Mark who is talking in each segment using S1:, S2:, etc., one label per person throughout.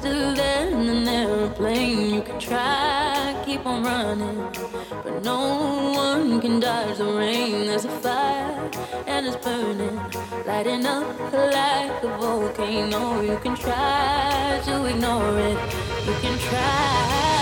S1: Still in an airplane. You can try, keep on running, but no one can dodge the rain. There's a fire and it's burning, lighting up like a volcano. You can try to ignore it, you can try.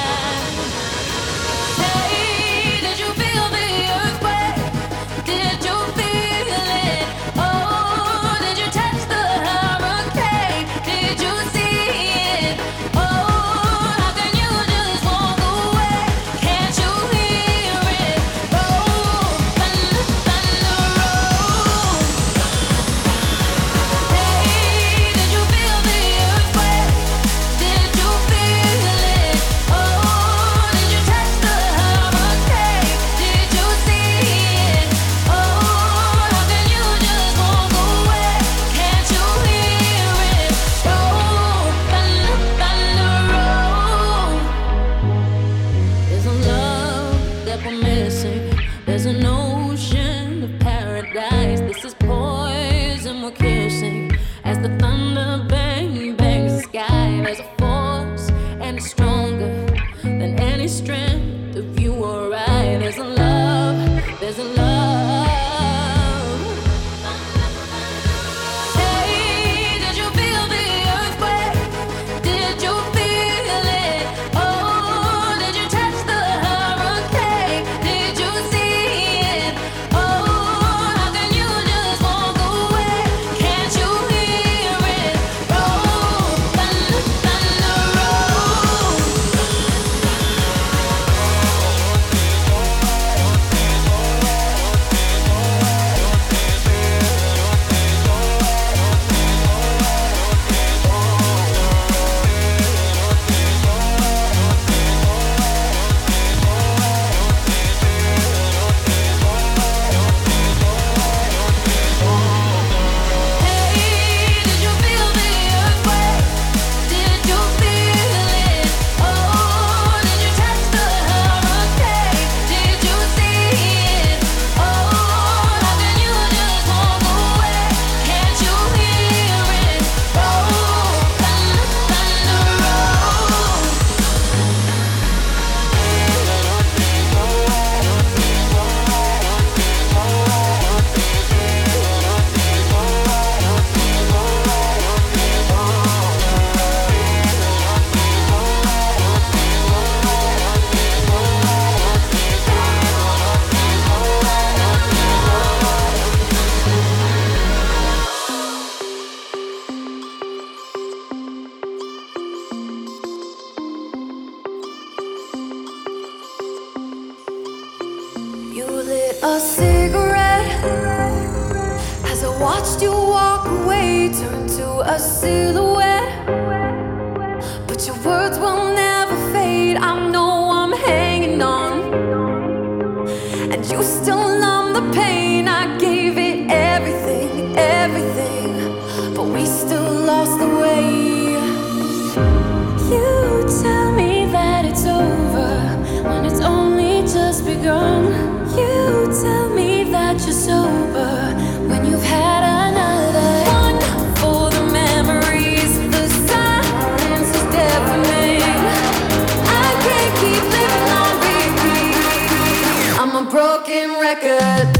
S2: record.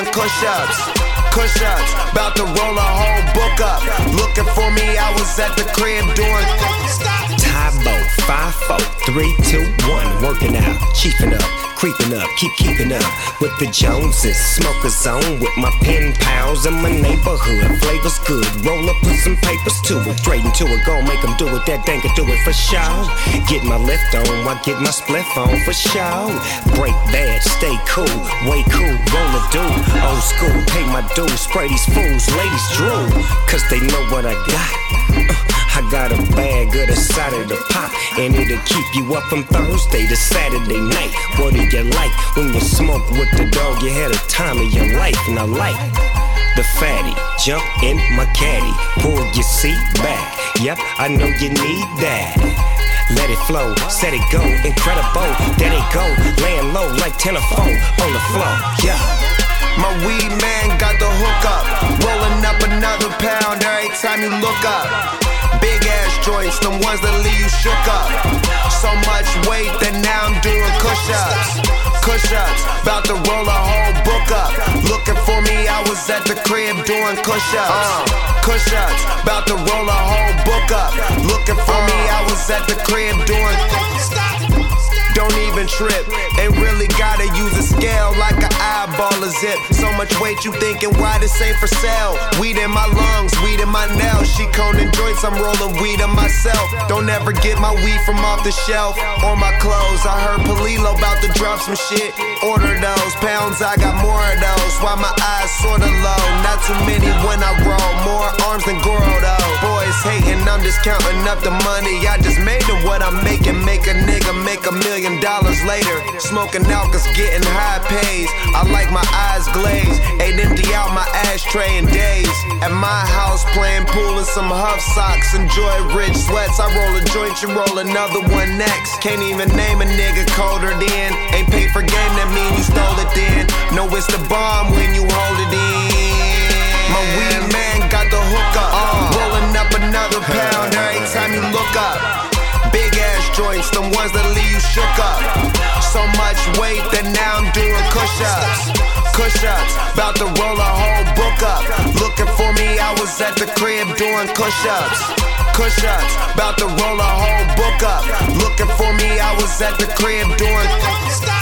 S3: Doing push ups. Push ups, about to roll a whole book up. Looking for me, I was at the crib doing.
S4: Tybo, 5, 4, 3, 2, 1, working out, chiefing up, creeping up, keep keeping up with the Joneses. Smoke a zone with my pen pals in my neighborhood. Flavor's good, roll up, put some papers to it. Straight into it, gon' make them do it, that dang can do it for show. Get my lift on, I get my spliff on for show. Break bad, stay cool, way cool, roll a do. Old school, pay my dues, spray these fools, ladies drool, cause they know what I got. Uh, I got a bag of the side of the pop, and it'll keep you up from Thursday to Saturday night. What do you like when you smoke with the dog? You had a time of your life, and I like the fatty. Jump in my caddy, pull your seat back. Yep, I know you need that. Let it flow, set it go, incredible. There they go, laying low like 10 or 4 on the floor. Yeah.
S3: My weed man got the hook up. Rolling up another pound every time you look up. Big ass joints, the ones that leave you shook up. So much weight that now I'm doing push ups. Push ups, about to roll a whole book up. Looking for me, I was at the crib doing push ups. Push ups, about to roll a whole book up. Looking for me, I was at the crib doing. Don't even trip. Ain't really gotta use a scale like an eyeball a zip. So much weight you thinking why this ain't for sale? Weed in my lungs, weed in my nails. She coning joints, I'm rolling weed on myself. Don't ever get my weed from off the shelf or my clothes. I heard Palilo about to drop some shit. Order those pounds, I got more of those. Why my eyes sorta low? Not too many when I roll. More arms than Goro though. Boys hating, I'm just counting up the money. I just made it what I'm making. Make a nigga make a million dollars later. Smoking out cause getting high pays. I like my eyes glazed. Ain't empty out my ashtray in days. At my house playing pool in some HUF socks. Enjoy rich sweats. I roll a joint, you roll another one next. Can't even name a nigga colder than. Ain't paid for game, that mean you stole it then. No, it's the bomb when you hold it in. My weed man got the hook up. Rolling up another pound every time you look up. Joints, the ones that leave you shook up. So much weight that now I'm doing push ups. Push ups, about to roll a whole book up. Looking for me, I was at the crib doing push ups. Push ups, about to roll a whole book up. Looking for me, I was at the crib doing.